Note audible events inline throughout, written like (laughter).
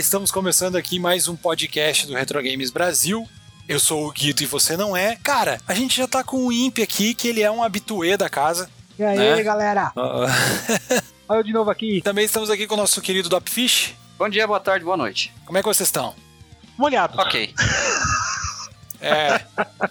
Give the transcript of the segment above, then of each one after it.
Estamos começando aqui mais um podcast do Retro Games Brasil. Eu sou o Guido e você não é. Cara, a gente já tá com o Imp aqui, que ele é um habituê da casa. E aí, Né? galera? Uh, (laughs) Olha eu de novo aqui. (laughs) Também estamos aqui com o nosso querido Dopfish. Bom dia, boa tarde, boa noite. Como é que vocês estão? Molhado. Ok. (laughs) É,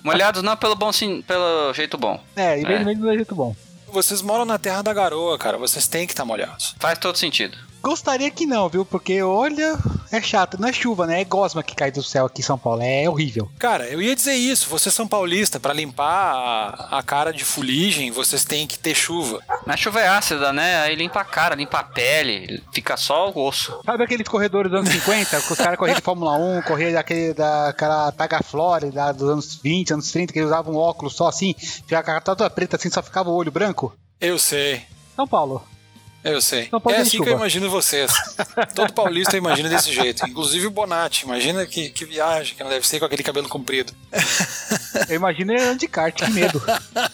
Molhados não pelo bom sim, pelo jeito bom. É, e bem É. no meio do jeito bom. vocês moram na terra da garoa, cara. Vocês têm que estar molhados. Faz todo sentido. Gostaria que não, viu? Porque, olha, é chato. Não é chuva, né? É gosma que cai do céu aqui em São Paulo. É horrível. Cara, eu ia dizer isso. Vocês são paulista, pra limpar a, a cara de fuligem, vocês têm que ter chuva. Na chuva é ácida, né? Aí limpa a cara, limpa a pele, fica só o osso. Sabe aqueles corredores dos anos 50? que os caras corriam de Fórmula 1, corriam daquele, daquela Taga Flórida dos anos 20, anos 30, que eles usavam um óculos só assim, ficava a cara toda preta assim, só ficava o olho branco? Eu sei. São Paulo. Eu sei. Não pode é assim chuva. que eu imagino vocês. (laughs) Todo paulista imagina desse jeito. Inclusive o Bonatti. Imagina que, que viagem, que não deve ser com aquele cabelo comprido. Eu imagino ele andando de kart, que medo.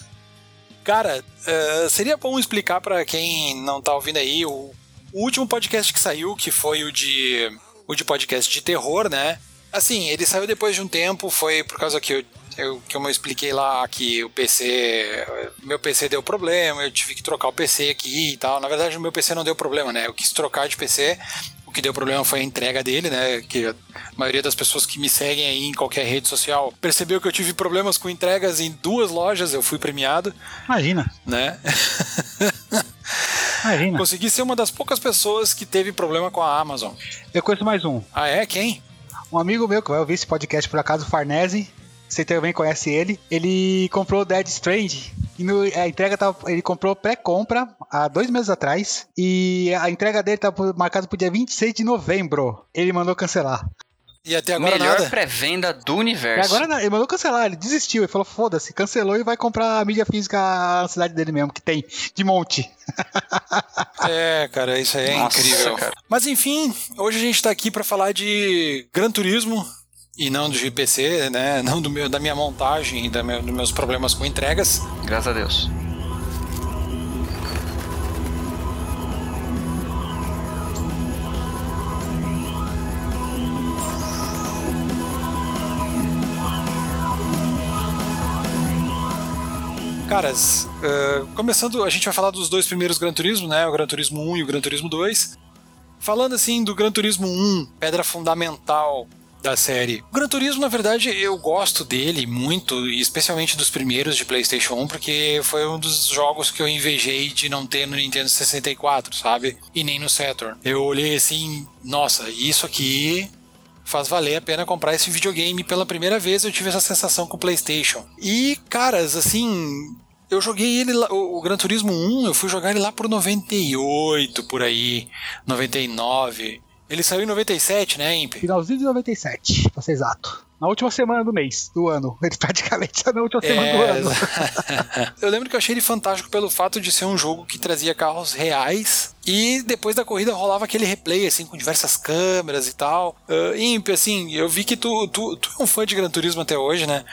(laughs) Cara, eh, seria bom explicar pra quem não tá ouvindo aí o, o último podcast que saiu, que foi o de o de podcast de terror, né? Assim, ele saiu depois de um tempo, foi por causa que eu, eu, que eu expliquei lá que o PC, meu PC deu problema, eu tive que trocar o PC aqui e tal. Na verdade, o meu PC não deu problema, né? Eu quis trocar de PC. O que deu problema foi a entrega dele, né? Que a maioria das pessoas que me seguem aí em qualquer rede social percebeu que eu tive problemas com entregas em duas lojas, eu fui premiado Imagina, né? (laughs) imagina. Consegui ser uma das poucas pessoas que teve problema com a Amazon. Eu conheço mais um. Ah, é? Quem? Um amigo meu que vai ouvir esse podcast por acaso, Farnese, você também conhece ele. Ele comprou Dead Strange e no- a entrega tava, ele comprou pré-compra há dois meses atrás e a entrega dele estava marcada pro dia 26 de novembro. Ele mandou cancelar. E até agora Melhor nada? pré-venda do E universo. agora não, ele mandou cancelar, ele desistiu. Ele falou: foda-se, cancelou e vai comprar a mídia física na cidade dele mesmo, que tem de monte. (laughs) É, cara, isso aí é Nossa, incrível. cara. Mas enfim, hoje a gente tá aqui pra falar de Gran Turismo e não do GPC, né? (laughs) Não do meu, da minha montagem e da meu- dos meus problemas com entregas. Graças a Deus. Caras, eh, começando, a gente vai falar dos dois primeiros Gran Turismo, né? O Gran Turismo 1 e o Gran Turismo 2. Falando assim do Gran Turismo 1, pedra fundamental da série. O Gran Turismo, na verdade, eu gosto dele muito, especialmente dos primeiros de PlayStation 1, porque foi um dos jogos que eu invejei de não ter no Nintendo 64, sabe? E nem no Saturn. Eu olhei assim, nossa, isso aqui faz valer a pena comprar esse videogame. Pela primeira vez eu tive essa sensação com o PlayStation. E, caras, assim, eu joguei ele lá, o Gran Turismo 1, eu fui jogar ele lá por 98, por aí, 99. Ele saiu em 97, né, Imp? Finalzinho de 97, pra ser exato. Na última semana do mês, do ano. (laughs) Ele praticamente tá na última semana do É, ano. (laughs) eu lembro que eu achei ele fantástico pelo fato de ser um jogo que trazia carros reais e depois da corrida rolava aquele replay assim com diversas câmeras e tal. Uh, Imp, assim, eu vi que tu, tu, tu é um fã de Gran Turismo até hoje, né?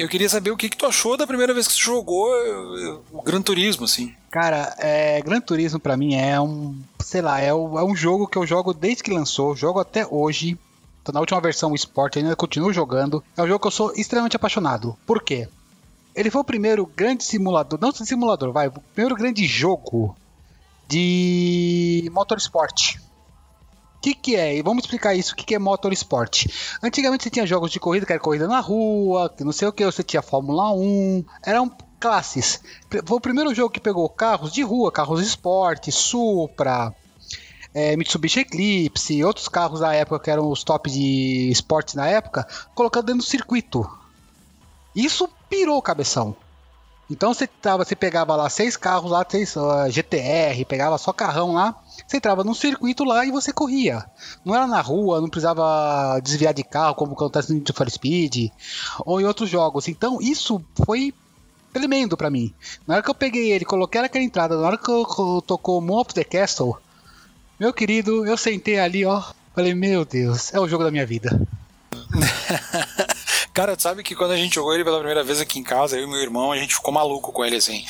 Eu queria saber o que, que tu achou da primeira vez que tu jogou uh, o Gran Turismo, assim. Cara, é, Gran Turismo pra mim é um, sei lá, é, o- é um jogo que eu jogo desde que lançou, jogo até hoje. Tô na última versão Sport, ainda continuo jogando. É um jogo que eu sou extremamente apaixonado. Por quê? Ele foi o primeiro grande simulador, não simulador, vai, o primeiro grande jogo de motorsport. O que, que é? E vamos explicar isso. O que, que é motorsport? Antigamente você tinha jogos de corrida, que era corrida na rua, que não sei o que, você tinha Fórmula 1, eram classes. Foi o primeiro jogo que pegou carros de rua, carros de esporte, Supra, é, Mitsubishi Eclipse outros carros da época que eram os top de esportes na época, colocando dentro do circuito. Isso pirou o cabeção. Então você, tava, você pegava lá seis carros lá, seis ah, GTR, pegava só carrão lá, você entrava num circuito lá e você corria. Não era na rua, não precisava desviar de carro, como acontece no Need for Speed ou em outros jogos. Então isso foi tremendo pra mim. Na hora que eu peguei ele, coloquei naquela entrada, na hora que eu, eu tocou Moon of the Castle, meu querido, eu sentei ali, ó. Falei, meu Deus, é o jogo da minha vida. (laughs) Cara, tu sabe que quando a gente jogou ele pela primeira vez aqui em casa, eu e meu irmão, a gente ficou maluco com ele, assim.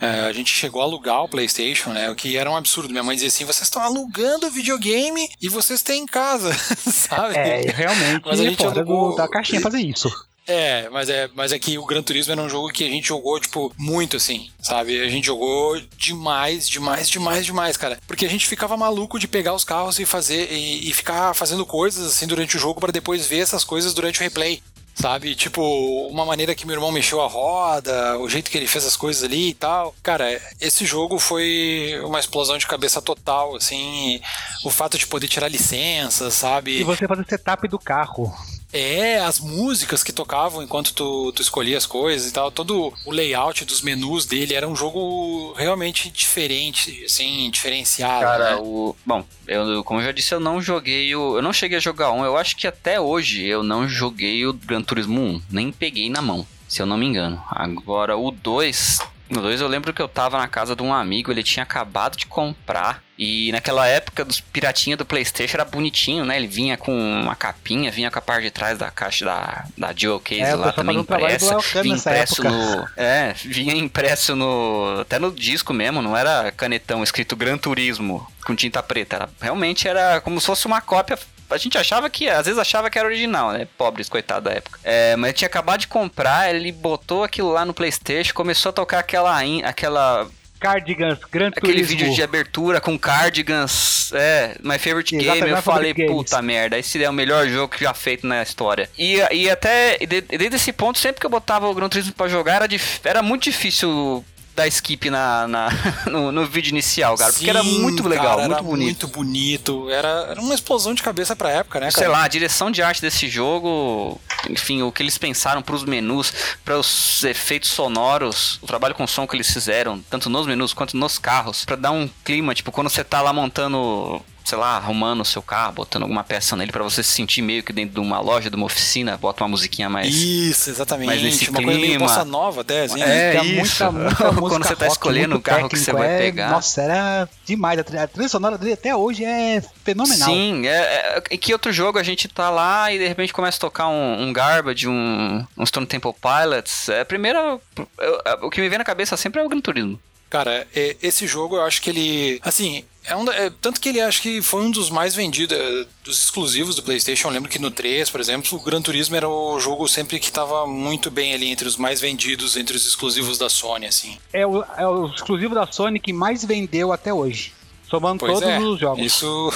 É, a gente chegou a alugar o PlayStation, né? O que era um absurdo. Minha mãe dizia assim: vocês estão alugando videogame e vocês têm em casa, (laughs) sabe? É, realmente. Mas a gente fora alugou- do- da caixinha fazer isso. É, mas é, mas é que o Gran Turismo era um jogo que a gente jogou, tipo, muito assim, sabe? A gente jogou demais, demais, demais, demais, cara. Porque a gente ficava maluco de pegar os carros e fazer e, e ficar fazendo coisas assim durante o jogo pra depois ver essas coisas durante o replay. Sabe? Tipo, uma maneira que meu irmão mexeu a roda, o jeito que ele fez as coisas ali e tal. Cara, esse jogo foi uma explosão de cabeça total, assim. O fato de poder tirar licença, sabe? E você fazer setup do carro. É, as músicas que tocavam enquanto tu, tu escolhia as coisas e tal, todo o layout dos menus dele era um jogo realmente diferente, assim, diferenciado. Cara, né? o. Bom, eu, como eu já disse, eu não joguei o. Eu não cheguei a jogar um. Eu acho que até hoje eu não joguei o Gran Turismo 1. Nem peguei na mão, se eu não me engano. Agora, o 2. No 2 eu lembro que eu tava na casa de um amigo, ele tinha acabado de comprar. E naquela época dos piratinha do Playstation era bonitinho, né? Ele vinha com uma capinha, vinha com a parte de trás da caixa da, da Dual Case É, lá também impressa. Vinha impresso no. (laughs) É, vinha impresso no. Até no disco mesmo, não era canetão escrito Gran Turismo com tinta preta. Era, realmente era como se fosse uma cópia. A gente achava que, às vezes achava que era original, né? Pobres, coitado da época. É, mas tinha acabado de comprar, ele botou aquilo lá no PlayStation, começou a tocar aquela, aquela Cardigans, Gran aquele Turismo. vídeo de abertura com cardigans, é, My Favorite Exatamente, Game, eu falei, Games. puta merda, esse é o melhor jogo que já feito na história. E, e até, de- desde esse ponto, sempre que eu botava o Gran Turismo pra jogar, era, era muito difícil dar skip na, na- (laughs) no, no vídeo inicial, cara, porque era Sim, muito legal, cara, muito era bonito. Muito bonito. Era, era uma explosão de cabeça pra época, né, cara? Sei lá, a direção de arte desse jogo, enfim, o que eles pensaram pros menus, para os efeitos sonoros, o trabalho com som que eles fizeram, tanto nos menus quanto nos carros, pra dar um clima, tipo, quando você tá lá montando, sei lá, arrumando o seu carro, botando alguma peça nele pra você se sentir meio que dentro de uma loja, de uma oficina, bota uma musiquinha mais Isso, exatamente. Mas nesse uma coisa meio clima- bossa nova até, assim. É, Tem isso. muita, (laughs) muita Quando você tá rock, escolhendo o carro que você vai é- pegar. Nossa, era demais. A trilha, a trilha sonora dele até hoje é fenomenal. Sim, é, é, e que outro jogo a gente tá lá e de repente começa a tocar um, um Garbage, um, um Stone Temple Pilots. É, primeiro, eu- é, o que me vem na cabeça sempre é o Gran Turismo. Cara, é- esse jogo eu acho que ele. Assim, é um, é, tanto que ele acho que foi um dos mais vendidos, é, dos exclusivos do PlayStation. Eu lembro que no 3, por exemplo, o Gran Turismo era o jogo sempre que tava muito bem ali entre os mais vendidos, entre os exclusivos da Sony, assim. É, o, é o exclusivo da Sony que mais vendeu até hoje. Somando Pois todos é, os jogos. Isso.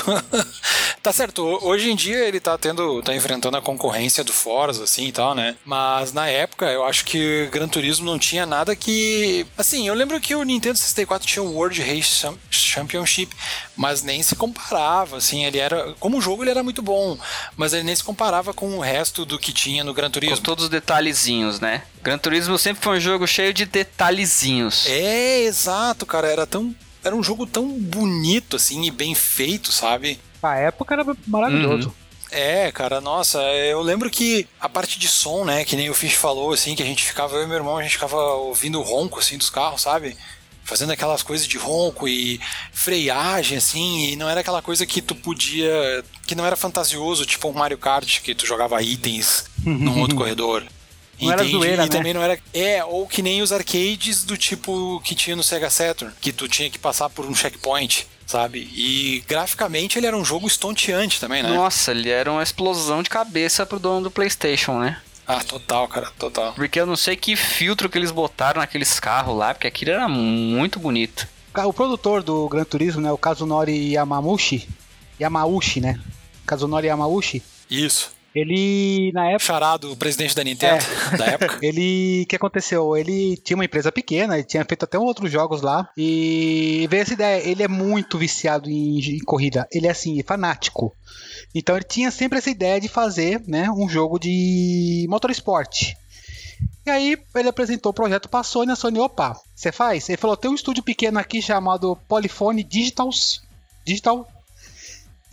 (laughs) tá certo, ho- hoje em dia ele tá tendo. tá enfrentando a concorrência do Forza, assim e tal, né? Mas na época eu acho que Gran Turismo não tinha nada que. Assim, eu lembro que o Nintendo 64 tinha o World Race Cham- Championship, mas nem se comparava, assim, ele era. Como jogo ele era muito bom, mas ele nem se comparava com o resto do que tinha no Gran Com Turismo. todos os detalhezinhos, né? Gran Turismo sempre foi um jogo cheio de detalhezinhos. É, exato, cara, era tão. Era um jogo tão bonito, assim, e bem feito, sabe? Pra época era maravilhoso. Uhum. É, cara, nossa, eu lembro que a parte de som, né, que nem o Fish falou, assim, que a gente ficava, eu e meu irmão, a gente ficava ouvindo o ronco, assim, dos carros, sabe? Fazendo aquelas coisas de ronco e freagem, assim, e não era aquela coisa que tu podia, que não era fantasioso, tipo um Mario Kart, que tu jogava itens (laughs) num outro corredor. Não era Entende? zoeira, e né? também não era. É, ou que nem os arcades do tipo que tinha no Sega Saturn, que tu tinha que passar por um checkpoint, sabe? E graficamente ele era um jogo estonteante também, né? Nossa, ele era uma explosão de cabeça pro dono do PlayStation, né? Ah, total, cara, total. Porque eu não sei que filtro que eles botaram naqueles carros lá, porque aquilo era muito bonito. O produtor do Gran Turismo, né, o Kazunori Yamamushi, Yamauchi, né? Kazunori Yamauchi, Isso. Ele na época Charado, o presidente da Nintendo da época. (laughs) Ele, o que aconteceu? Ele tinha uma empresa pequena, ele tinha feito até outros jogos lá e veio essa ideia. Ele é muito viciado em, em corrida, ele é assim, fanático. Então ele tinha sempre essa ideia de fazer, né, um jogo de motorsport. E aí ele apresentou o projeto para a Sony, a Sony, opa, você faz? Ele falou, tem um estúdio pequeno aqui chamado Polyphone Digitals, Digital,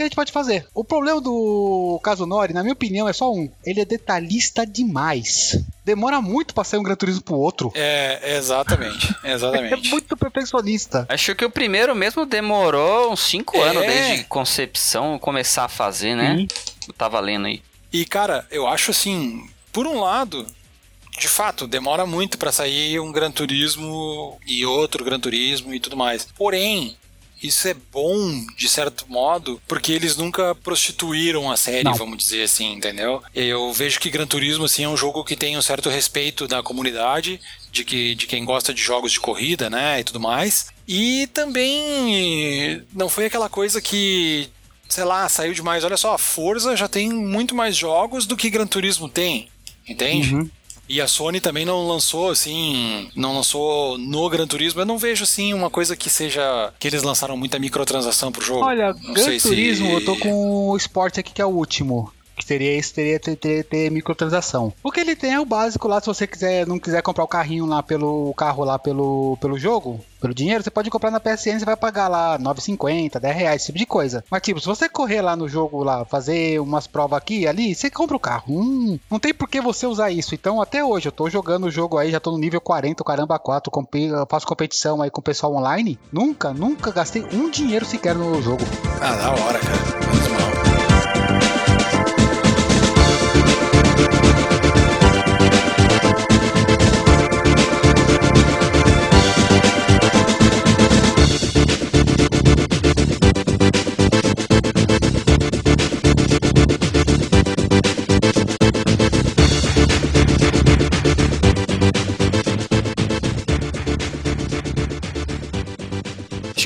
e a gente pode fazer. O problema do Kazunori, na minha opinião, é só um. Ele é detalhista demais. Demora muito pra sair um Gran Turismo pro outro. É, exatamente, (laughs) É exatamente. muito perfeccionista. Acho que o primeiro mesmo demorou uns 5 É. anos desde concepção começar a fazer, né? Sim. Eu tava lendo aí. E, cara, eu acho assim, por um lado, de fato, demora muito para sair um Gran Turismo e outro Gran Turismo e tudo mais. Porém, isso é bom, de certo modo, porque eles nunca prostituíram a série, Não. vamos dizer assim, entendeu? Eu vejo que Gran Turismo, assim, é um jogo que tem um certo respeito da comunidade, de, que, de quem gosta de jogos de corrida, né, e tudo mais. E também não foi aquela coisa que sei lá, saiu demais. Olha só, a Forza já tem muito mais jogos do que Gran Turismo tem, entende? Uhum. E a Sony também não lançou assim, não lançou no Gran Turismo. Eu não vejo assim uma coisa que seja que eles lançaram muita microtransação pro jogo. Olha, não Gran Turismo, se... eu tô com o Sport aqui que é o último seria esse, teria ter, ter, ter, microtransação. O que ele tem é o básico lá, se você quiser, não quiser comprar o carrinho lá pelo carro lá pelo, pelo jogo, pelo dinheiro, você pode comprar na PSN, você vai pagar lá 9,50, 10 reais, esse tipo de coisa. Mas tipo, se você correr lá no jogo lá, fazer umas provas aqui e ali, você compra o carro. Hum, não tem por que você usar isso. Então até hoje eu tô jogando o jogo aí, já tô no nível 40, caramba 4, faço competição aí com o pessoal online. Nunca, nunca gastei um dinheiro sequer no jogo. Ah, da hora, cara.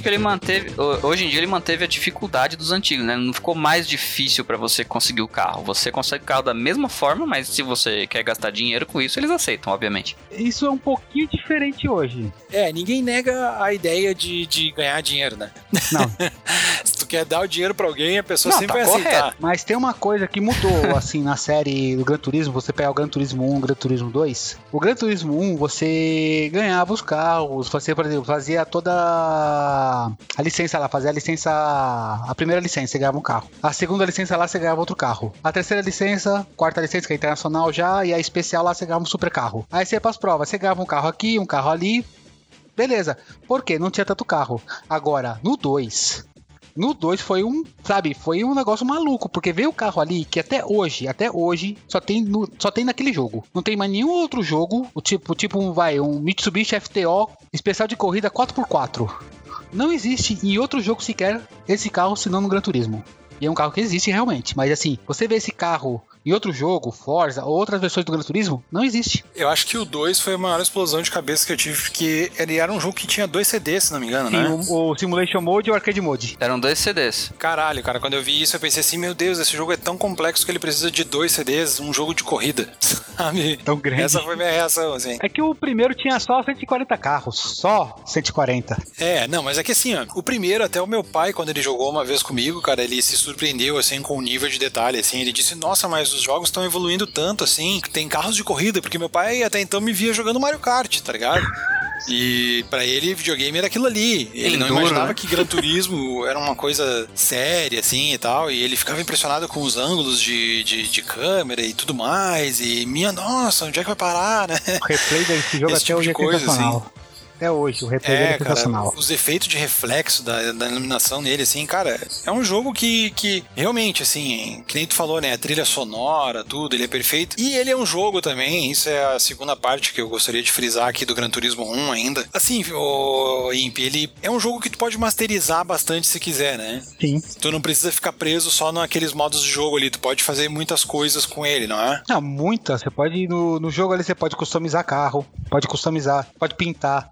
Que ele manteve. Hoje em dia ele manteve a dificuldade dos antigos, né? Não ficou mais difícil para você conseguir o carro. Você consegue o carro da mesma forma, mas se você quer gastar dinheiro com isso, eles aceitam, obviamente. Isso é um pouquinho diferente hoje. É, ninguém nega a ideia de, de ganhar dinheiro, né? Não. (laughs) se tu quer dar o dinheiro para alguém, a pessoa Não, sempre tá vai correto. aceitar. Mas tem uma coisa que mudou, (laughs) assim, na série do Gran Turismo. Você pega o Gran Turismo 1, o Gran Turismo 2. O Gran Turismo 1, você ganhava os carros, você, por exemplo, fazia toda a licença lá, fazer a licença. A primeira licença, você ganhava um carro. A segunda licença lá, você ganhava outro carro. A terceira licença, quarta licença, que é internacional já, e a especial lá, você ganhava um super carro. Aí você ia pras provas, você ganhava um carro aqui, um carro ali. Beleza. Por quê? Não tinha tanto carro. Agora, no 2, no 2 foi um, sabe, foi um negócio maluco, porque veio o carro ali que até hoje, até hoje, só tem, no, só tem naquele jogo. Não tem mais nenhum outro jogo, o tipo, tipo um, vai, um Mitsubishi FTO especial de corrida 4x4. Não existe em outro jogo sequer esse carro senão no Gran Turismo. E é um carro que existe realmente. Mas assim, você vê esse carro em outro jogo, Forza, ou outras versões do Gran Turismo, não existe. Eu acho que o 2 foi a maior explosão de cabeça que eu tive, porque ele era um jogo que tinha dois CDs, se não me engano, Sim, né? O, o Simulation Mode e o Arcade Mode. Eram dois CDs. Caralho, cara, quando eu vi isso, eu pensei assim, meu Deus, esse jogo é tão complexo que ele precisa de dois CDs, um jogo de corrida, (laughs) sabe? Tão grande. Essa foi minha reação, assim. É que o primeiro tinha só 140 carros, só 140. É, não, mas é que assim, ó, o primeiro, até o meu pai, quando ele jogou uma vez comigo, cara, ele se surpreendeu, assim, com o nível de detalhe, assim, ele disse, nossa, mas os jogos estão evoluindo tanto assim, tem carros de corrida, porque meu pai até então me via jogando Mario Kart, tá ligado? E para ele, videogame era aquilo ali. Ele não imaginava né? que Gran Turismo (laughs) era uma coisa séria, assim e tal. E ele ficava impressionado com os ângulos de, de, de câmera e tudo mais. E minha nossa, onde é que vai parar, né? O replay desse jogo Esse até tipo hoje é coisa, assim até hoje. O replay é, é sensacional. Cara, os efeitos de reflexo da, da iluminação nele, assim, cara, é um jogo que, que realmente, assim, que nem tu falou, né? A trilha sonora, tudo, ele é perfeito. E ele é um jogo também, isso é a segunda parte que eu gostaria de frisar aqui do Gran Turismo 1 ainda. Assim, o Imp, ele é um jogo que tu pode masterizar bastante se quiser, né? Sim. Tu não precisa ficar preso só naqueles modos de jogo ali, tu pode fazer muitas coisas com ele, não é? Não, muitas. Você pode, no, no jogo ali, você pode customizar carro, pode customizar, pode pintar.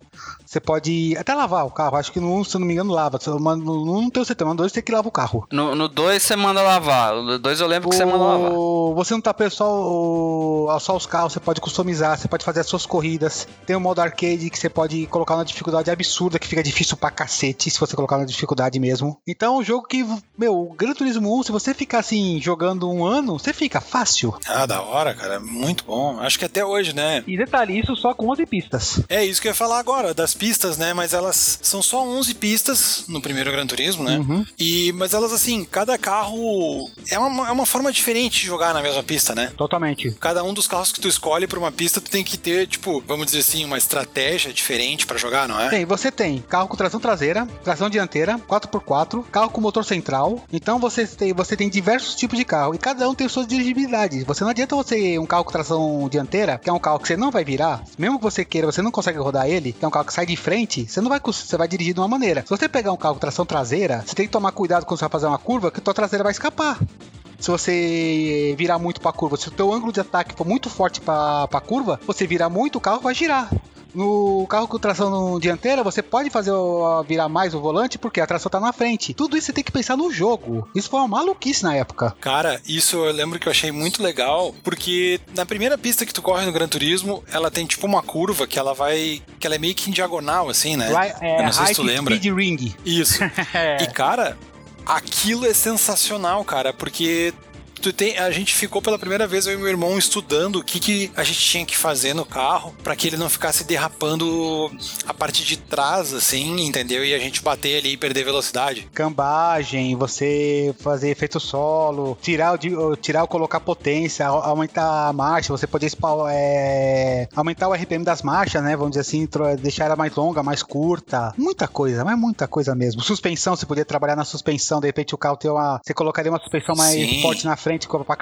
Você pode até lavar o carro. Acho que no 1, se eu não me engano, lava. No 1 não tem o CT, no 2 tem que lavar o carro. No 2 você manda lavar. No 2 eu lembro o... que você manda lavar. Você não tá preso só, só os carros, você pode customizar, você pode fazer as suas corridas. Tem o modo arcade que você pode colocar uma dificuldade absurda, que fica difícil pra cacete, se você colocar na dificuldade mesmo. Então é um jogo que, meu, o Gran Turismo 1, se você ficar assim, jogando um ano, você fica fácil. Ah, da hora, cara. Muito bom. Acho que até hoje, né? E detalhe, isso só com 11 pistas. É isso que eu ia falar agora, das pistas pistas, né? Mas elas são só 11 pistas no primeiro Gran Turismo, né? Uhum. E, mas elas, assim, cada carro é uma, é uma forma diferente de jogar na mesma pista, né? Totalmente. Cada um dos carros que tu escolhe pra uma pista, tu tem que ter, tipo, vamos dizer assim, uma estratégia diferente pra jogar, não é? Tem, você tem carro com tração traseira, tração dianteira, 4x4, carro com motor central. Então você tem, você tem diversos tipos de carro e cada um tem suas dirigibilidades. Você não adianta você um carro com tração dianteira, que é um carro que você não vai virar, mesmo que você queira, você não consegue rodar ele, que é um carro que sai de frente, você não vai você vai dirigir de uma maneira. Se você pegar um carro com tração traseira, você tem que tomar cuidado quando você vai fazer uma curva, que a tua traseira vai escapar. Se você virar muito pra curva, se o teu ângulo de ataque for muito forte pra curva, você virar muito, o carro vai girar. No carro com tração dianteira, você pode fazer o- virar mais o volante porque a tração tá na frente. Tudo isso você tem que pensar no jogo. Isso foi uma maluquice na época. Cara, isso eu lembro que eu achei muito legal, porque na primeira pista que tu corre no Gran Turismo, ela tem tipo uma curva que ela vai. que ela é meio que em diagonal, assim, né? É, eu não sei se tu lembra. Speed Ring. Isso. (laughs) É. E, cara, aquilo é sensacional, cara, porque. Tu tem, a gente ficou pela primeira vez, eu e meu irmão, estudando o que, que a gente tinha que fazer no carro pra que ele não ficasse derrapando a parte de trás, assim, entendeu? E a gente bater ali e perder velocidade. Cambagem, você fazer efeito solo, tirar o, tirar ou colocar potência, au- aumentar a marcha, você poder é, aumentar o RPM das marchas, né? Vamos dizer assim, deixar ela mais longa, mais curta. Muita coisa, mas muita coisa mesmo. Suspensão, você podia trabalhar na suspensão, de repente o carro ter uma. Você colocaria uma suspensão mais Sim. forte na frente co- pra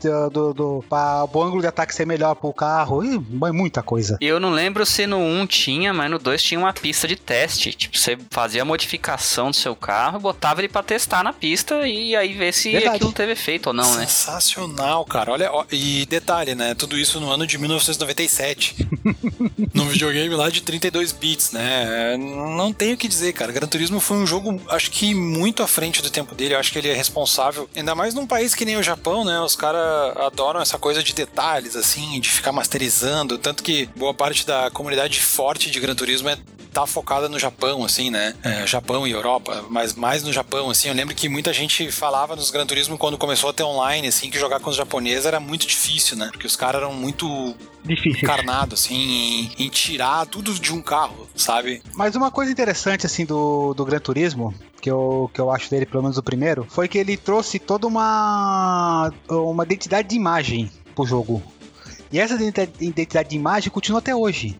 do, do, do, pra o ângulo de ataque ser melhor pro carro. Ih, mas muita coisa. Eu não lembro se no 1 tinha, mas no 2 tinha uma pista de teste. Tipo, você fazia a modificação do seu carro, botava ele pra testar na pista e aí ver se Verdade. aquilo teve efeito ou não, né? Sensacional, cara. Olha, ó, e detalhe, né? Tudo isso no ano de 1997. Num (laughs) videogame lá de 32 bits, né? Não tenho o que dizer, cara. Gran Turismo foi um jogo, acho que muito à frente do tempo dele. Eu acho que ele é responsável. Ainda mais num país que nem o Japão, né? Os caras adoram essa coisa de detalhes, assim, de ficar masterizando. Tanto que boa parte da comunidade forte de Gran Turismo é tá focada no Japão, assim, né? É, Japão e Europa, mas mais no Japão, assim. Eu lembro que muita gente falava nos Gran Turismo quando começou a ter online, assim, que jogar com os japoneses era muito difícil, né? Porque os caras eram muito Difícil. encarnados, assim, em, em tirar tudo de um carro, sabe? Mas uma coisa interessante, assim, do, do Gran Turismo, que eu, que eu acho dele, pelo menos o primeiro, foi que ele trouxe toda uma, uma identidade de imagem pro jogo. E essa identi- identidade de imagem continua até hoje.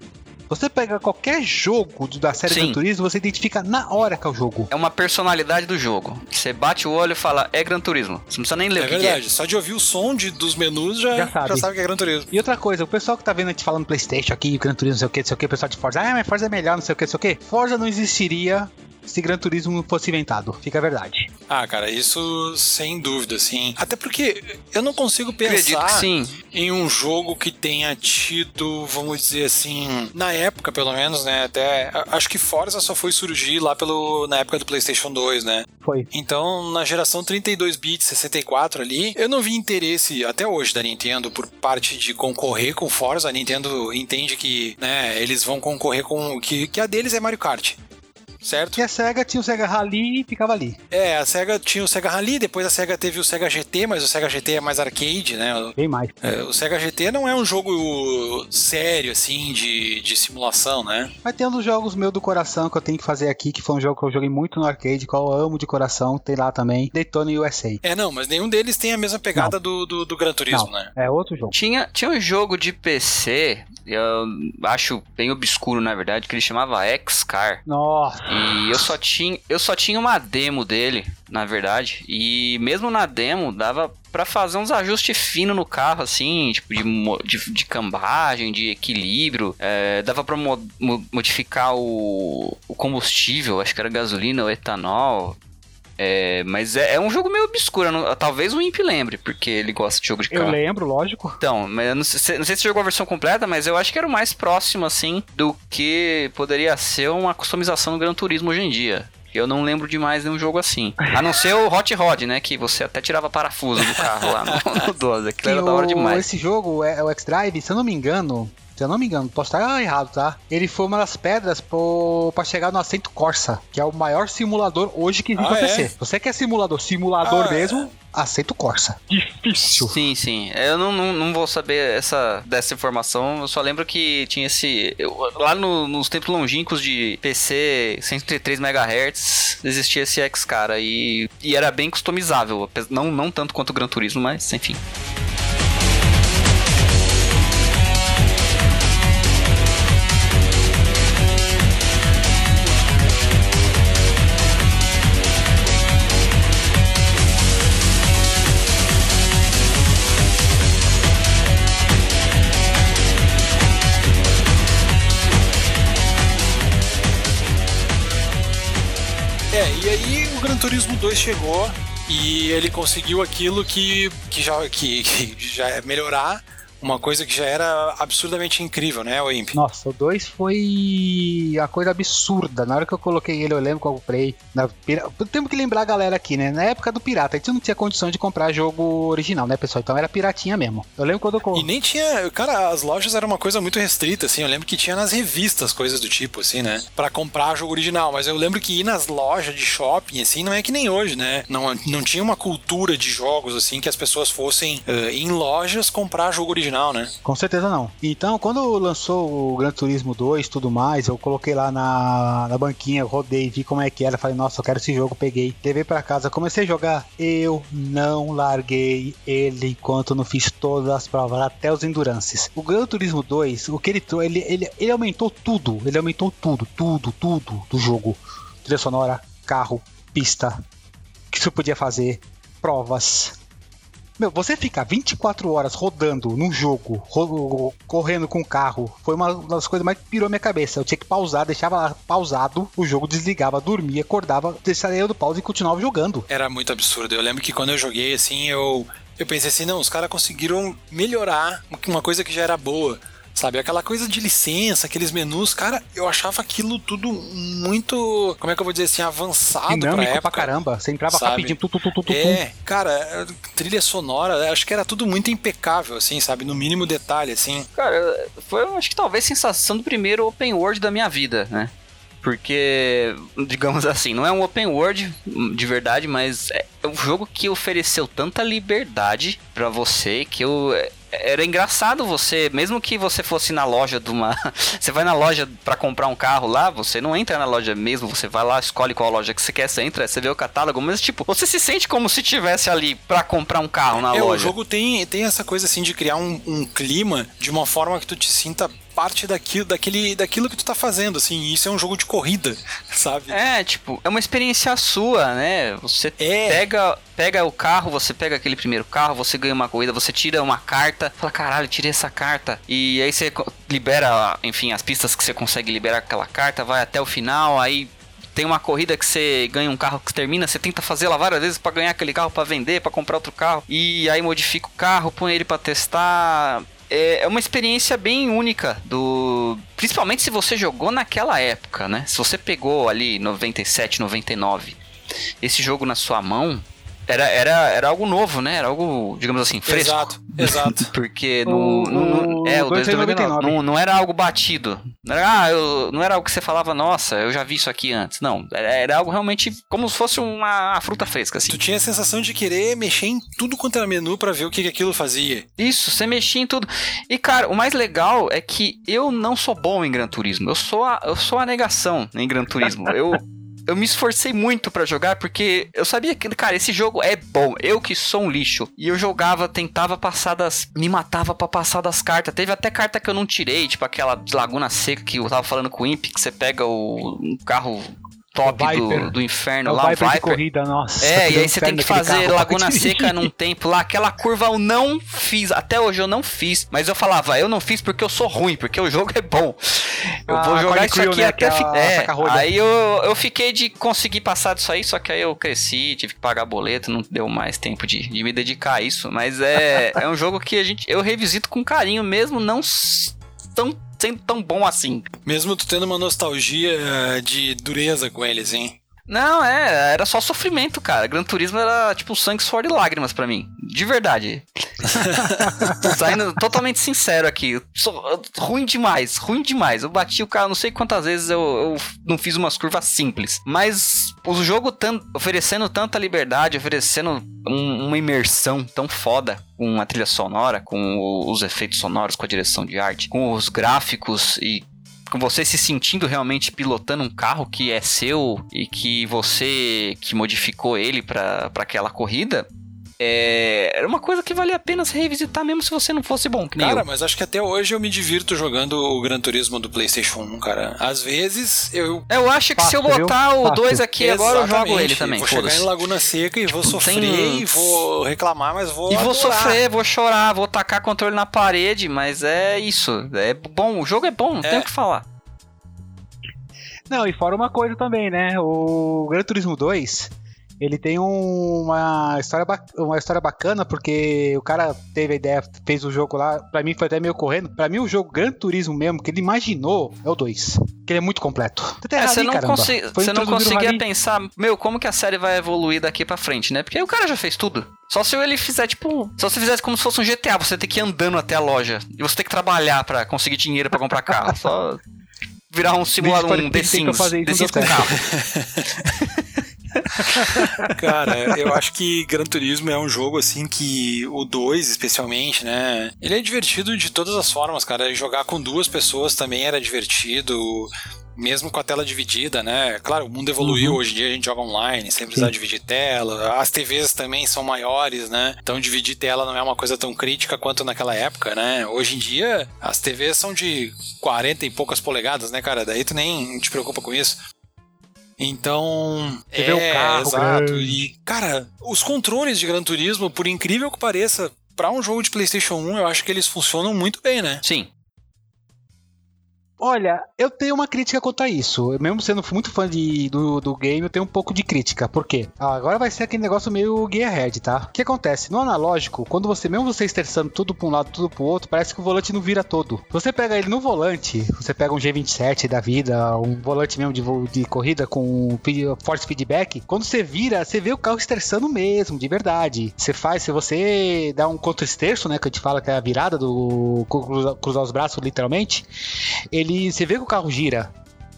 Você pega qualquer jogo da série Sim. Gran Turismo, você identifica na hora que é o jogo. É uma personalidade do jogo. Você bate o olho e fala, é Gran Turismo. Você não precisa nem ler É o que, que verdade, só de ouvir o som de, dos menus já, Já já, sabe. sabe. que é Gran Turismo. E outra coisa, o pessoal que tá vendo a gente falando Playstation aqui, Gran Turismo, não sei o que, não sei o que, o pessoal de Forza, ah, mas Forza é melhor, não sei o que, não sei o que. Forza não existiria se Gran Turismo não fosse inventado. Fica a verdade. Ah, cara, isso sem dúvida, assim. Até porque eu não consigo Acredito pensar que sim. em um jogo que tenha tido, vamos dizer assim, na época pelo menos, né? Até acho que Forza só foi surgir lá pelo na época do PlayStation 2, né? Foi. Então, na geração 32 bits, 64 ali, eu não vi interesse até hoje da Nintendo por parte de concorrer com Forza. A Nintendo entende que, né, eles vão concorrer com que, que a deles é Mario Kart. Certo? E a SEGA tinha o SEGA Rally e ficava ali. É, a SEGA tinha o SEGA Rally, depois a SEGA teve o SEGA GT, mas o SEGA GT é mais arcade, né? Bem mais. É, o SEGA GT não é um jogo sério, assim, de, de simulação, né? Mas tem um dos jogos meu do coração que eu tenho que fazer aqui, que foi um jogo que eu joguei muito no arcade, que eu amo de coração, tem lá também, Daytona USA. É, não, mas nenhum deles tem a mesma pegada do, do, do Gran Turismo, Não, né? é outro jogo. Tinha, tinha um jogo de PC, eu acho bem obscuro na verdade, que ele chamava X-Car. Nossa, E eu só tinha, eu só tinha uma demo dele, na verdade. E mesmo na demo dava pra fazer uns ajustes finos no carro, assim, tipo de, de, de cambagem, de equilíbrio. É, dava mo- mo- modificar o, o combustível, acho que era gasolina ou etanol. É, mas é, é um jogo meio obscuro. eu não- talvez o Imp lembre, porque ele gosta de jogo de eu carro. lembro, lógico. Então, mas eu não sei, se- não sei se você jogou a versão completa, mas eu acho que era o mais próximo, assim, do que poderia ser uma customização do Gran Turismo hoje em dia. Eu não lembro de mais nenhum jogo assim. A não ser o Hot Rod, né? Que você até tirava parafuso do carro lá no, no (laughs) 12. Aquilo era Que da hora o- demais. Esse jogo, é, é o X-Drive, se eu não me engano, se eu não me engano, posso estar errado, tá? Ele foi uma das pedras pro, pra chegar no Assento Corsa, que é o maior simulador hoje que existe Ah, é? PC. Você quer simulador, simulador Ah, mesmo, aceito Corsa. Difícil. Sim, sim. Eu não, não, não vou saber essa, dessa informação. Eu só lembro que tinha esse. eu- lá no- nos tempos longínquos de PC 103 MHz, existia esse X, cara. E, e era bem customizável. Não, não tanto quanto o Gran Turismo, mas enfim. Gran Turismo 2 chegou e ele conseguiu aquilo que, que, já, que, que já é melhorar uma coisa que já era absurdamente incrível, né, o Imp? Nossa, o 2 foi a coisa absurda. Na hora que eu coloquei ele, eu lembro que eu comprei. Na. Temos que lembrar a galera aqui, né? Na época do pirata, a gente não tinha condição de comprar jogo original, né, pessoal? Então era piratinha mesmo. Eu lembro quando eu E nem tinha. Cara, as lojas eram uma coisa muito restrita, assim. Eu lembro que tinha nas revistas coisas do tipo, assim, né? Pra comprar jogo original. Mas eu lembro que ir nas lojas de shopping, assim, não é que nem hoje, né? Não, não tinha uma cultura de jogos, assim, que as pessoas fossem eh, em lojas comprar jogo original, né? Com certeza não. Então, quando lançou o Gran Turismo 2 e tudo mais, eu coloquei lá na, na banquinha, rodei, vi como é que era. Falei, nossa, eu quero esse jogo. Peguei, levei pra casa, comecei a jogar. Eu não larguei ele enquanto não fiz todas as provas, até os endurances. O Gran Turismo 2, o que ele trouxe, ele, ele, ele aumentou tudo. Ele aumentou tudo, tudo, tudo do jogo. Trilha sonora, carro, pista, o que você podia fazer, provas. Meu, você ficar 24 horas rodando num jogo, ro- correndo com o carro, foi uma das coisas mais que pirou minha cabeça. Eu tinha que pausar, deixava lá pausado, o jogo desligava, dormia, acordava, deixaria do pause e continuava jogando. Era muito absurdo. Eu lembro que quando eu joguei, assim, eu, eu pensei assim, não, os caras conseguiram melhorar uma coisa que já era boa. Sabe, aquela coisa de licença, aqueles menus, cara, eu achava aquilo tudo muito, como é que eu vou dizer assim, avançado pra Dinâmico época. pra caramba. Você entrava sabe? rapidinho, tu, tu, tu, tu. É, cara, trilha sonora, acho que era tudo muito impecável, assim, sabe? No mínimo detalhe, assim. Cara, foi, acho que talvez, sensação do primeiro open world da minha vida, né? Porque, digamos assim, não é um open world de verdade, mas é um jogo que ofereceu tanta liberdade pra você que eu. Era engraçado você, mesmo que você fosse na loja de uma. (laughs) Você vai na loja pra comprar um carro lá, você não entra na loja mesmo, você vai lá, escolhe qual loja que você quer, você entra, você vê o catálogo, mas tipo, você se sente como se tivesse ali pra comprar um carro na é, o loja. jogo tem, tem essa coisa, assim, de criar um, um clima de uma forma que tu te sinta parte daquilo, daquele, daquilo que tu tá fazendo, assim, isso é um jogo de corrida, (laughs) sabe? É, tipo, é uma experiência sua, né? Você É. pega, pega o carro, você pega aquele primeiro carro, você ganha uma corrida, você tira uma carta, fala, caralho, tirei essa carta. E aí você libera, enfim, as pistas que você consegue liberar com aquela carta, vai até o final, aí tem uma corrida que você ganha um carro que termina, você tenta fazer ela várias vezes pra ganhar aquele carro, pra vender, pra comprar outro carro. E aí modifica o carro, põe ele pra testar. É é uma experiência bem única do. Principalmente se você jogou naquela época, né? Se você pegou ali 97, 99, esse jogo na sua mão, era, era, era algo novo, né? Era algo, digamos assim, fresco. Exato, exato. (laughs) Porque no, O- no- no- é, o 2 foi 299 99. não, não era algo batido. Não era, ah, eu- não era algo que você falava, nossa, eu já vi isso aqui antes. Não, era, era algo realmente como se fosse uma fruta fresca, assim. Tu tinha a sensação de querer mexer em tudo quanto era menu pra ver o que, que aquilo fazia. Isso, você mexia em tudo. E, cara, o mais legal é que eu não sou bom em Gran Turismo. Eu sou a, eu sou a negação em Gran Turismo. Eu, eu me esforcei muito pra jogar porque eu sabia que, cara, esse jogo é bom. Eu que sou um lixo. E eu jogava, tentava passar das. Me matava pra passar das cartas. Teve até carta que eu não tirei, tipo aquela Laguna Seca que eu tava falando com o Imp, que você pega o um carro top O Viper. do, do inferno É o lá, Viper de corrida, nossa. é, e aí você tem que fazer Laguna. (laughs) Seca num tempo lá. Aquela curva eu não fiz. Até hoje eu não fiz. Mas eu falava, eu não fiz porque eu sou ruim, porque o jogo é bom. Eu Ah, vou jogar isso aqui né, até. que é fi- É, aí eu, eu fiquei de conseguir passar disso aí, só que aí eu cresci, tive que pagar boleto, não deu mais tempo de, de me dedicar a isso. Mas é, (laughs) é um jogo que a gente, eu revisito com carinho, mesmo não tão, sendo tão bom assim. Mesmo tu tendo uma nostalgia eh, de dureza com eles, hein? Não, é, era só sofrimento, cara. Gran Turismo era tipo sangue, suor e lágrimas pra mim. De verdade. (laughs) Saindo totalmente sincero aqui. Sou- ruim demais, ruim demais. Eu bati o carro não sei quantas vezes eu, eu não fiz umas curvas simples. Mas o jogo oferecendo tanta liberdade, oferecendo um, uma imersão tão foda com a trilha sonora, com o, os efeitos sonoros, com a direção de arte, com os gráficos e com você se sentindo realmente pilotando um carro que é seu e que você que modificou ele para aquela corrida, é, era uma coisa que valia a pena se revisitar mesmo se você não fosse bom. cara, eu. mas acho que até hoje eu me divirto jogando o Gran Turismo do PlayStation 1, cara. Às vezes eu. Eu acho que Fácil, se eu botar viu? o 2 aqui Exatamente. agora, eu jogo ele também. Vou chegar em Laguna Seca e vou tipo, sofrer tem... e vou reclamar, mas vou. E vou sofrer, vou chorar, vou tacar controle na parede, mas é isso. É bom, o jogo é bom, não é. tem o que falar. Não, e fora uma coisa também, né? O Gran Turismo 2 ele tem um, uma, história uma história bacana, porque o cara teve a ideia, fez o jogo lá, pra mim foi até meio correndo. Pra mim, o jogo Gran Turismo mesmo, que ele imaginou, é o 2. Que ele é muito completo. É, você não, consi você não conseguia pensar, meu, como que a série vai evoluir daqui pra frente, né? Porque o cara já fez tudo. Só se ele fizer, tipo. Só se fizesse como se fosse um GTA, você tem que ir andando até a loja. E você tem que trabalhar para conseguir dinheiro para comprar carro. Só virar um (laughs) simulador, um The Sims. The Sims com carro. (laughs) (laughs) Cara, eu acho que Gran Turismo é um jogo assim que o 2, especialmente, né? Ele é divertido de todas as formas, cara. Jogar com duas pessoas também era divertido mesmo com a tela dividida, né? Claro, o mundo evoluiu, uhum. hoje em dia a gente joga online, sem precisar Sim. dividir tela. As TVs também são maiores, né? Então dividir tela não é uma coisa tão crítica quanto naquela época, né? Hoje em dia as TVs são de 40 e poucas polegadas, né, cara? Daí tu nem te preocupa com isso. Então, Você é, o carro exato. Grande. E, cara, os controles de Gran Turismo, por incrível que pareça, para um jogo de PlayStation 1, eu acho que eles funcionam muito bem, né? Sim. Olha, eu tenho uma crítica quanto a isso. Eu, mesmo sendo muito fã de, do, do game, eu tenho um pouco de crítica. Por quê? Ah, agora vai ser aquele negócio meio Gearhead, tá? O que acontece? No analógico, quando você, mesmo você estressando tudo pra um lado, tudo pro outro, parece que o volante não vira todo. Você pega ele no volante, você pega um G27 da vida, um volante mesmo de, de corrida com force feedback, quando você vira, você vê o carro estressando mesmo, de verdade. Você faz, se você dá um contra-esterço, né, que a gente fala que é a virada do cruzar os braços, literalmente, ele ele. Você vê que o carro gira.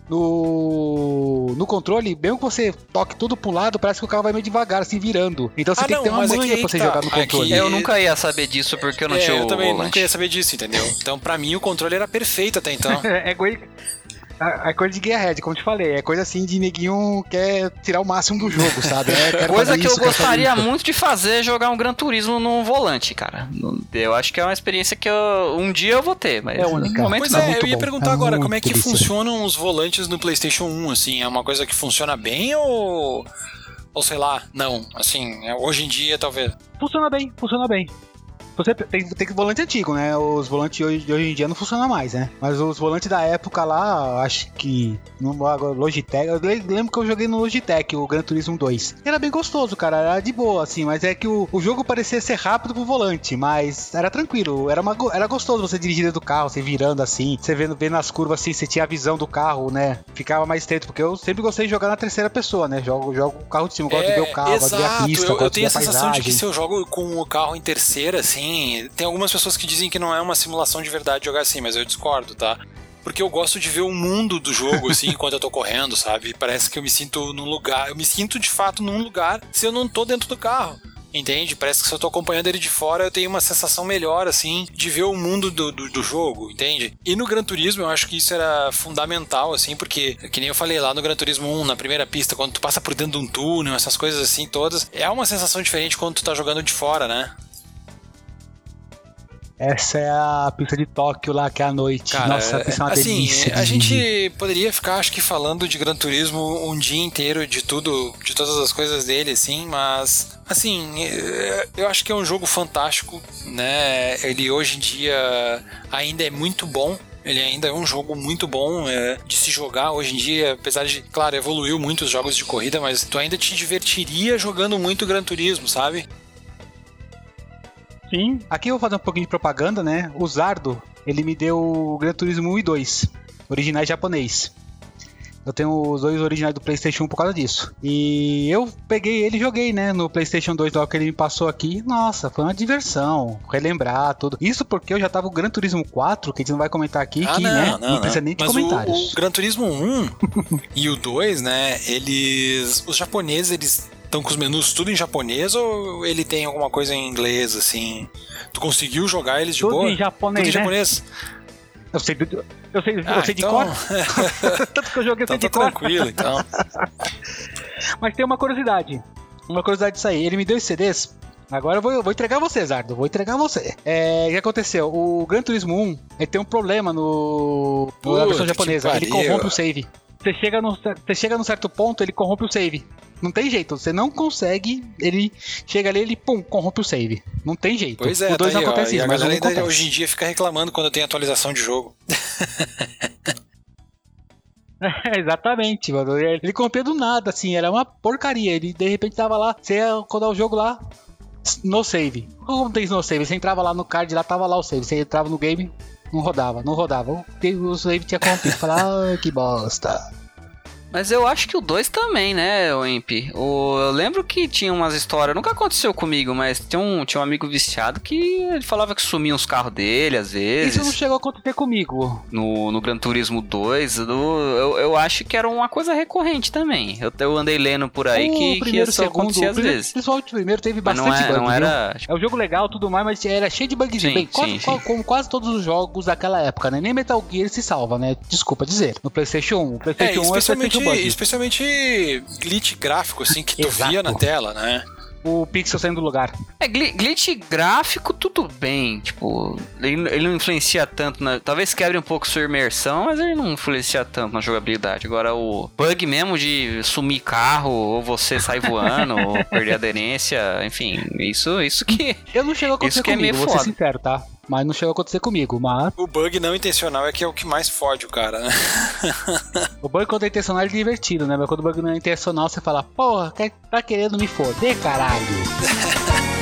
No, no controle, mesmo que você toque tudo pro lado, parece que o carro vai meio devagar, assim, virando. Então você ah, tem não, que ter uma manha pra você tá. jogar no controle. Aqui... Eu nunca ia saber disso porque eu não é, tinha o Eu também volante. nunca ia saber disso, entendeu? Então, pra mim, o controle era perfeito até então. (laughs) é, é coisa de Gearhead, como te falei. É coisa assim de neguinho quer tirar o máximo do jogo, sabe? É, coisa que isso, eu gostaria muito de fazer, jogar um Gran Turismo no volante, cara. Eu acho que é uma experiência que eu, um dia eu vou ter, mas é única. momento pois não. É, eu ia bom. perguntar é agora, como é que funcionam os volantes no PlayStation 1, assim? É uma coisa que funciona bem ou... Ou sei lá, não, assim, é, hoje em dia talvez. Funciona bem, funciona bem. Você tem, tem volante antigo, né? Os volantes hoje, de hoje em dia não funcionam mais, né? Mas os volantes da época lá, acho que. No Logitech. Eu lembro que eu joguei no Logitech, o Gran Turismo 2. Era bem gostoso, cara. Era de boa, assim. Mas é que o, o jogo parecia ser rápido pro volante. Mas era tranquilo. Era, uma, era gostoso você dirigir dentro do carro, você virando assim. Você vendo, vendo as curvas assim, você tinha a visão do carro, né? Ficava mais estreito. Porque eu sempre gostei de jogar na terceira pessoa, né? Jogo, jogo o carro de cima, gosto é, de ver o carro, exato. gosto de ver a pista, eu, eu tenho a, a sensação de que se eu jogo com o carro em terceira, assim assim, tem algumas pessoas que dizem que não é uma simulação de verdade jogar assim, mas eu discordo, tá? Porque eu gosto de ver o mundo do jogo, assim, (laughs) enquanto eu tô correndo, sabe? Parece que eu me sinto num lugar. Eu me sinto de fato num lugar se eu não tô dentro do carro. Entende? Parece que se eu tô acompanhando ele de fora, eu tenho uma sensação melhor, assim, de ver o mundo do, do, do, jogo, entende? E no Gran Turismo eu acho que isso era fundamental, assim, porque, que nem eu falei lá no Gran Turismo 1, na primeira pista, quando tu passa por dentro de um túnel, essas coisas assim todas, é uma sensação diferente quando tu tá jogando de fora, né? Essa é a pista de Tóquio lá, que é a noite. Cara, Nossa, a pista é uma assim, delícia. A gente poderia ficar, acho que, falando de Gran Turismo um dia inteiro, de tudo, de todas as coisas dele, assim, mas, assim, eu acho que é um jogo fantástico, né? Ele hoje em dia ainda é muito bom, ele ainda é um jogo muito bom é, de se jogar hoje em dia, apesar de, claro, evoluiu muito os jogos de corrida, mas tu ainda te divertiria jogando muito Gran Turismo, sabe? Sim. Aqui eu vou fazer um pouquinho de propaganda, né? O Zardo, ele me deu o Gran Turismo 1 e 2, originais japonês. Eu tenho os dois originais do PlayStation 1 por causa disso. E eu peguei ele e joguei, né? No PlayStation 2, logo que ele me passou aqui. Nossa, foi uma diversão. Relembrar tudo. Isso porque eu já tava o Gran Turismo 4, que a gente não vai comentar aqui, Ah, que, não, né? não, Não, não. precisa nem de Mas o- comentários. O, Gran Turismo 1 (laughs) e o 2, né? Eles. Os japoneses, eles estão com os menus tudo em japonês ou ele tem alguma coisa em inglês, assim? Tu conseguiu jogar eles de Tudo boa? em japonês, Tudo em né? japonês? Eu sei, do- eu sei, Ah, eu sei de então, cor. (laughs) Tanto que eu joguei, eu sei então de tá cor. tranquilo, então. (laughs) Mas tem uma curiosidade. Uma curiosidade disso aí. Ele me deu os CDs. Agora eu vou, eu vou entregar você, Zardo. Vou entregar você. É, o que aconteceu? O Gran Turismo 1 ele tem um problema no, no- Puta na versão japonesa. Ele corrompe o save. Você chega, no, você chega num certo ponto, ele corrompe o save. Não tem jeito. Você não consegue. Ele chega ali, ele pum, corrompe o save. Não tem jeito. Pois é, o 2 tá não aí, ó, acontece e isso, a mas o galera ainda acontece. hoje em dia fica reclamando quando tem atualização de jogo. É, (laughs) exatamente, mano. Ele corrompia do nada, assim, era uma porcaria. Ele de repente tava lá, você ia rodar o jogo lá, no save. Como tem no save? Você entrava lá no card, lá tava lá o save. Você entrava no game, não rodava, não rodava. O- O save tinha corrompido. Falava, ah, que bosta. Mas eu acho que o 2 também, né, o Imp? O, eu lembro que tinha umas histórias, nunca aconteceu comigo, mas tinha um, tinha um amigo viciado que ele falava que sumia os carros dele, às vezes. Isso não chegou a acontecer comigo. no, no Gran Turismo 2, do- eu, eu acho que era uma coisa recorrente também. Eu, eu andei lendo por aí o que, que primeiro, isso segundo, acontecia o às primeiro, vezes. Principalmente o primeiro teve Mas bastante não, é, bug, não viu? era. É um jogo legal tudo mais, mas era cheio de bugzinho. Sim, Bem, quase, sim, quase- sim. como quase todos os jogos daquela época, né? Nem Metal Gear se salva, né? Desculpa dizer. No PlayStation 1. O É, PlayStation 1 é o especialmente, PlayStation Bug. especialmente glitch gráfico, assim, que tu Exato. via na tela, né? O pixel saindo do lugar. É, gli- glitch gráfico, tudo bem. Tipo, ele, ele não influencia tanto na. Talvez quebre um pouco sua imersão, mas ele não influencia tanto na jogabilidade. Agora, o bug mesmo de sumir carro, ou você sair voando, (laughs) ou perder aderência, enfim, isso, isso que. Eu não chegou a acontecer Isso que é comigo, meio vou ser foda. sincero, tá? Mas não chegou a acontecer comigo. Mas O bug não intencional é que é o que mais fode o cara, né? (laughs) o bug quando é intencional é divertido, né? Mas quando o bug não é intencional, você fala, porra, tá querendo me foder, caralho. (laughs)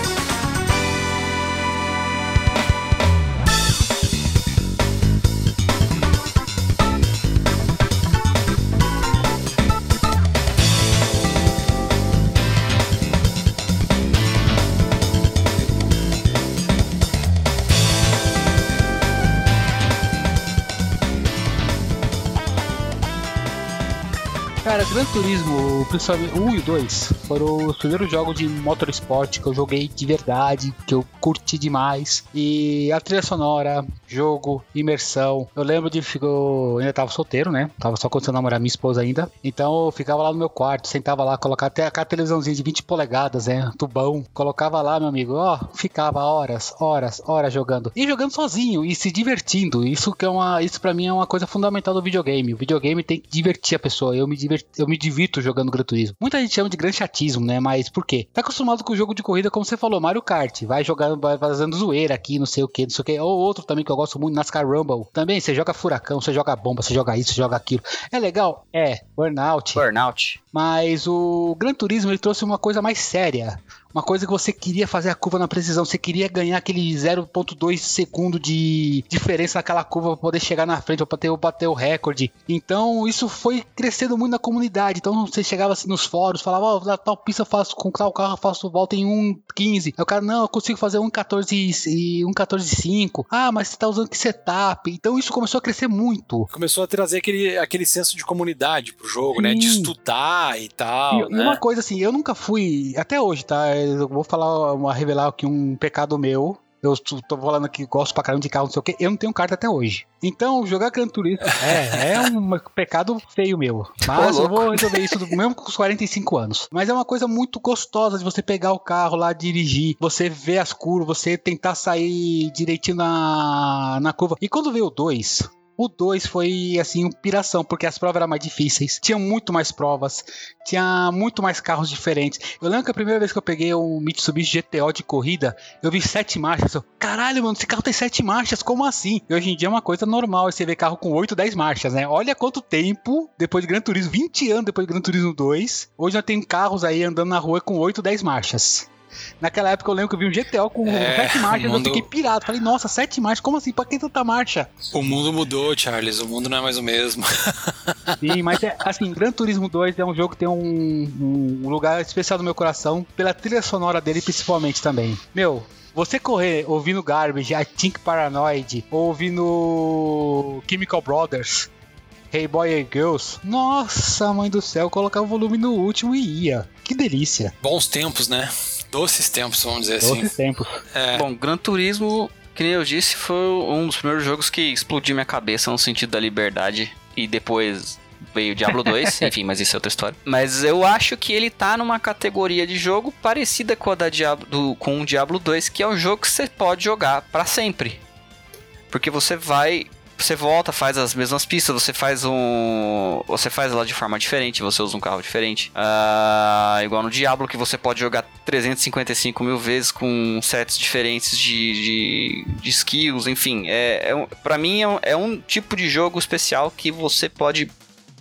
Cara, Gran Turismo, principalmente o 1 e o 2, foram os primeiros jogos de motorsport que eu joguei de verdade, que eu curti demais. E a trilha sonora, jogo, imersão. Eu lembro de. Eu ainda tava solteiro, né? Tava só começando a namorar minha esposa ainda. Então eu ficava lá no meu quarto, sentava lá, colocava até aquela televisãozinha de 20 polegadas, né? Tubão. Colocava lá, meu amigo, ó, ficava horas, horas, horas jogando. E jogando sozinho e se divertindo. Isso que é uma. Isso pra mim é uma coisa fundamental do videogame. O videogame tem que divertir a pessoa. Eu me, divert, eu me divirto jogando Gran Turismo. Muita gente chama de gran chatismo, né? Mas por quê? Tá acostumado com o jogo de corrida, como você falou, Mario Kart. Vai jogando, vai fazendo zoeira aqui, não sei o que, não sei o que. Ou outro também que eu gosto muito, NASCAR Rumble. Também, você joga furacão, você joga bomba, você joga isso, você joga aquilo. É legal? É. Burnout. Burnout. Mas o Gran Turismo ele trouxe uma coisa mais séria. Uma coisa que você queria fazer a curva na precisão. Você queria ganhar aquele 0.2 segundo de diferença naquela curva para poder chegar na frente, para bater, bater o recorde. Então isso foi crescendo muito na comunidade. Então você chegava assim nos fóruns, falava, ó, na tal pista eu faço com tal carro, eu faço volta em 1.15. Aí o cara, não, eu consigo fazer 1.14 e 1.14.5. Ah, mas você tá usando que setup. Então isso começou a crescer muito. Começou a trazer aquele, aquele senso de comunidade pro jogo, né? De Sim. estudar e tal, e né? uma coisa assim, eu nunca fui, até hoje, tá? Eu vou falar, uma, revelar aqui um pecado meu. Eu tô falando que gosto pra caramba de carro, não sei o que. Eu não tenho carta até hoje. Então, jogar Gran Turismo é, é um pecado feio meu. Mas Ô, eu vou resolver isso mesmo com os 45 anos. Mas é uma coisa muito gostosa de você pegar o carro lá, dirigir, você ver as curvas, você tentar sair direitinho na, na curva. E quando veio o 2, o 2 foi assim, piração, porque as provas eram mais difíceis, tinha muito mais provas, tinha muito mais carros diferentes. Eu lembro que a primeira vez que eu peguei um Mitsubishi GTO de corrida, eu vi sete marchas. Eu, Caralho, mano, esse carro tem sete marchas, como assim? E hoje em dia é uma coisa normal você ver carro com 8, 10 marchas, né? Olha quanto tempo depois de Gran Turismo, 20 anos depois de Gran Turismo 2, hoje já tem carros aí andando na rua com 8, 10 marchas. Naquela época eu lembro que eu vi um GTO com É, sete marchas, mundo- eu fiquei pirado. Falei, nossa, sete marchas, como assim? Pra que tanta marcha? O mundo mudou, Charles. O mundo não é mais o mesmo. (laughs) Sim, mas é, assim, Gran Turismo 2 é um jogo que tem um, um lugar especial no meu coração, pela trilha sonora dele principalmente também. Meu, você correr ouvindo Garbage, I Think Paranoid, ou ouvindo Chemical Brothers, Hey Boy Hey Girls, nossa, mãe do céu, colocar o volume no último e ia. Que delícia. Bons tempos, né? Doces tempos, vamos dizer assim. Doces tempos. É, Bom, Gran Turismo, que nem eu disse, foi um dos primeiros jogos que explodiu minha cabeça no sentido da liberdade. E depois veio Diablo 2, (laughs) enfim, mas isso é outra história. Mas eu acho que ele tá numa categoria de jogo parecida com a da Diablo, do, com o Diablo 2, que é um jogo que você pode jogar pra sempre. Porque você vai. Você volta, faz as mesmas pistas, você faz um. Você faz ela de forma diferente, você usa um carro diferente. Ah, igual no Diablo, que você pode jogar 355 mil vezes com sets diferentes de, de, de skills, enfim. É, é pra mim é um, é um tipo de jogo especial que você pode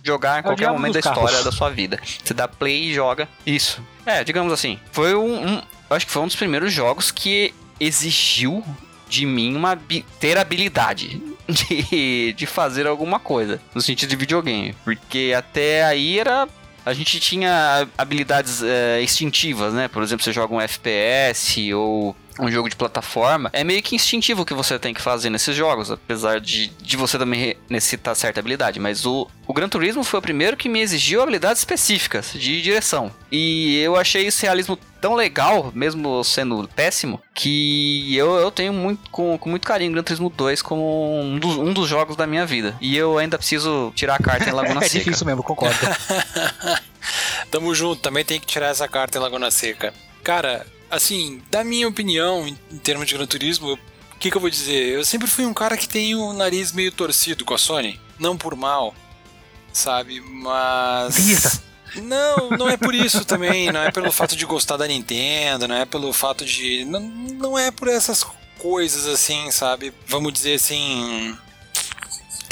jogar em o qualquer momento da história da sua vida. Você dá play e joga. Isso. É, digamos assim. Foi um, um- acho que foi um dos primeiros jogos que exigiu de mim uma ter habilidade (laughs) de, de fazer alguma coisa no sentido de videogame, porque até aí era a gente tinha habilidades é, instintivas, né? Por exemplo, você joga um FPS ou um jogo de plataforma, é meio que instintivo o que você tem que fazer nesses jogos, apesar de, de você também necessitar certa habilidade. Mas o, o Gran Turismo foi o primeiro que me exigiu habilidades específicas de direção. E eu achei esse realismo tão legal, mesmo sendo péssimo, que eu, eu tenho muito, com, com muito carinho Gran Turismo 2 como um dos, um dos jogos da minha vida. E eu ainda preciso tirar a carta em Laguna (laughs) é Seca. difícil mesmo, concordo. (laughs) Tamo junto, também tem que tirar essa carta em Laguna Seca. Cara, assim, da minha opinião, em, em termos de Gran Turismo, o que, que eu vou dizer? Eu sempre fui um cara que tem o nariz meio torcido com a Sony. Não por mal, sabe? Mas. Isso. Não, não é por isso também. Não é pelo fato de gostar da Nintendo, não é pelo fato de. Não, não é por essas coisas assim, sabe? Vamos dizer assim.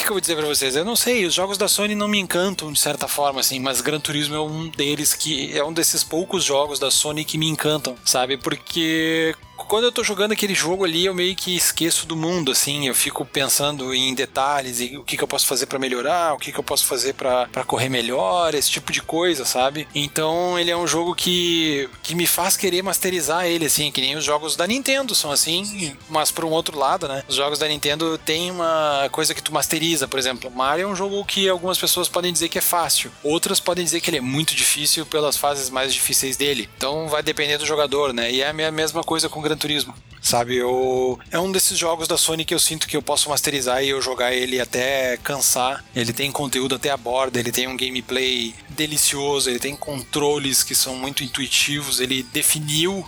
Que, que eu vou dizer pra vocês? Eu não sei, os jogos da Sony não me encantam de certa forma, assim, mas Gran Turismo é um deles que é um desses poucos jogos da Sony que me encantam, sabe? Porque quando eu tô jogando aquele jogo ali, eu meio que esqueço do mundo, assim, eu fico pensando em detalhes e o que, que eu posso fazer pra melhorar, o que, que eu posso fazer pra correr melhor, esse tipo de coisa, sabe? Então ele é um jogo que, que me faz querer masterizar ele, assim, que nem os jogos da Nintendo são assim, mas por um outro lado, né? Os jogos da Nintendo tem uma coisa que tu masteriza, por exemplo, Mario é um jogo que algumas pessoas podem dizer que é fácil, outras podem dizer que ele é muito difícil pelas fases mais difíceis dele. Então vai depender do jogador, né? E é a me- mesma coisa com Turismo. Sabe, eu... é um desses jogos da Sony que eu sinto que eu posso masterizar e eu jogar ele até cansar. Ele tem conteúdo até a borda, ele tem um gameplay delicioso, ele tem controles que são muito intuitivos, ele definiu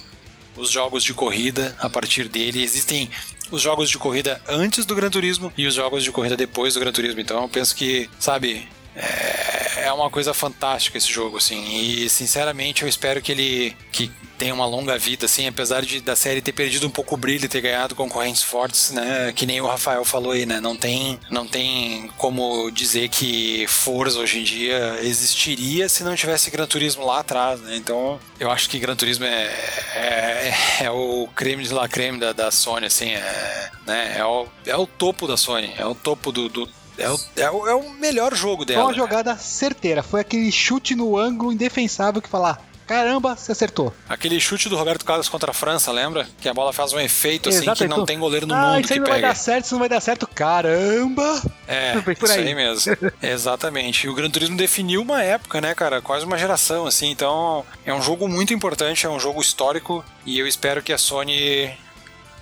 os jogos de corrida a partir dele. Existem os jogos de corrida antes do Gran Turismo e os jogos de corrida depois do Gran Turismo. Então eu penso que, sabe, é, é uma coisa fantástica esse jogo, assim. E sinceramente eu espero que ele que tenha uma longa vida, assim, apesar de da série ter perdido um pouco o brilho e ter ganhado concorrentes fortes, né? Que nem o Rafael falou aí, né? Não tem, não tem como dizer que Forza hoje em dia existiria se não tivesse Gran Turismo lá atrás, né? Então eu acho que Gran Turismo é, é, é o creme de la creme da, da Sony, assim, é, né? é, o, é o topo da Sony, é o topo do. do é, o, é, o, é o melhor jogo Foi dela. uma jogada certeira. Foi aquele chute no ângulo indefensável que falar. Caramba, você acertou. Aquele chute do Roberto Carlos contra a França, lembra? Que a bola faz um efeito assim Exato, que não então- tem goleiro no ah, mundo isso que não vai dar certo, isso não vai dar certo. Caramba! É, isso aí. aí mesmo. (laughs) Exatamente. E o Gran Turismo definiu uma época, né, cara? Quase uma geração, assim. Então, é um jogo muito importante, é um jogo histórico e eu espero que a Sony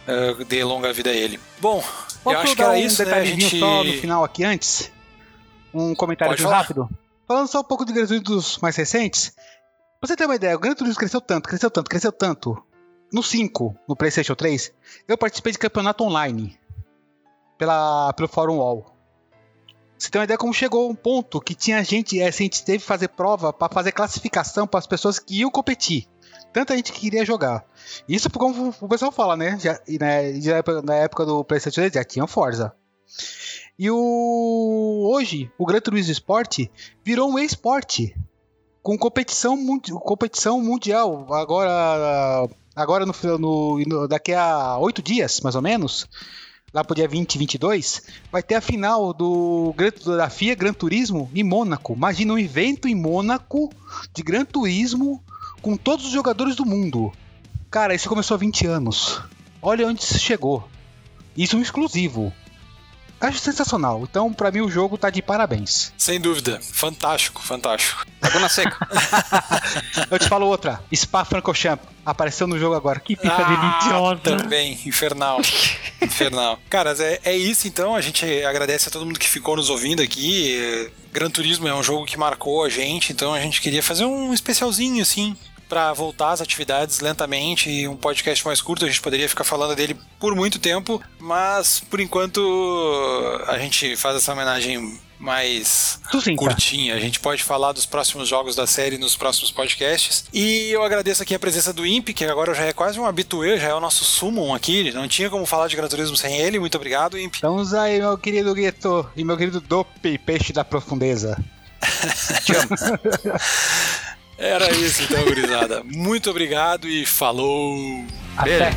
eh, dê longa vida a ele. Bom, Posso eu acho que era um isso, né? A gente... só no final aqui antes? Um comentário rápido? Falando só um pouco de Gran Turismo dos mais recentes. Pra você ter uma ideia, o Gran Turismo cresceu tanto, cresceu tanto, cresceu tanto. No 5, no PlayStation 3, eu participei de campeonato online. Pela, pelo Fórum Wall. Você tem uma ideia como chegou um ponto que tinha gente, é, a gente teve que fazer prova para fazer classificação para as pessoas que iam competir. Tanta gente que queria jogar. Isso como o pessoal fala, né? Já, né, já na época do PlayStation 3 já tinha Forza. E o hoje, o Gran Turismo Sport virou um esporte com competição, competição mundial. Agora agora no, no, daqui a oito dias, mais ou menos, lá pro dia 20 e 22, vai ter a final do, da FIA Gran Turismo em Mônaco. Imagina um evento em Mônaco de Gran Turismo com todos os jogadores do mundo. Cara, isso começou há 20 anos. Olha onde isso chegou. Isso é um exclusivo. Acho sensacional. Então, para mim, o jogo tá de parabéns. Sem dúvida. Fantástico, fantástico. Laguna Seca. (laughs) Eu te falo outra. Spa Francorchamps. Apareceu no jogo agora. Que pica ah, deliciosa. Também, infernal. infernal. Caras, é, é isso então. A gente agradece a todo mundo que ficou nos ouvindo aqui. Gran Turismo é um jogo que marcou a gente, então a gente queria fazer um especialzinho assim para voltar às atividades lentamente e um podcast mais curto. A gente poderia ficar falando dele por muito tempo, mas por enquanto a gente faz essa homenagem mais Sucinta. curtinha. A gente pode falar dos próximos jogos da série nos próximos podcasts. E eu agradeço aqui a presença do Imp, que agora já é quase um habituê, já é o nosso summon aqui. Não tinha como falar de Gran Turismo sem ele. Muito obrigado, Imp. Estamos aí, meu querido Gueto e meu querido Dope, peixe da profundeza. (laughs) Te amo. (laughs) Era isso então, gurizada. Muito obrigado e falou! Até!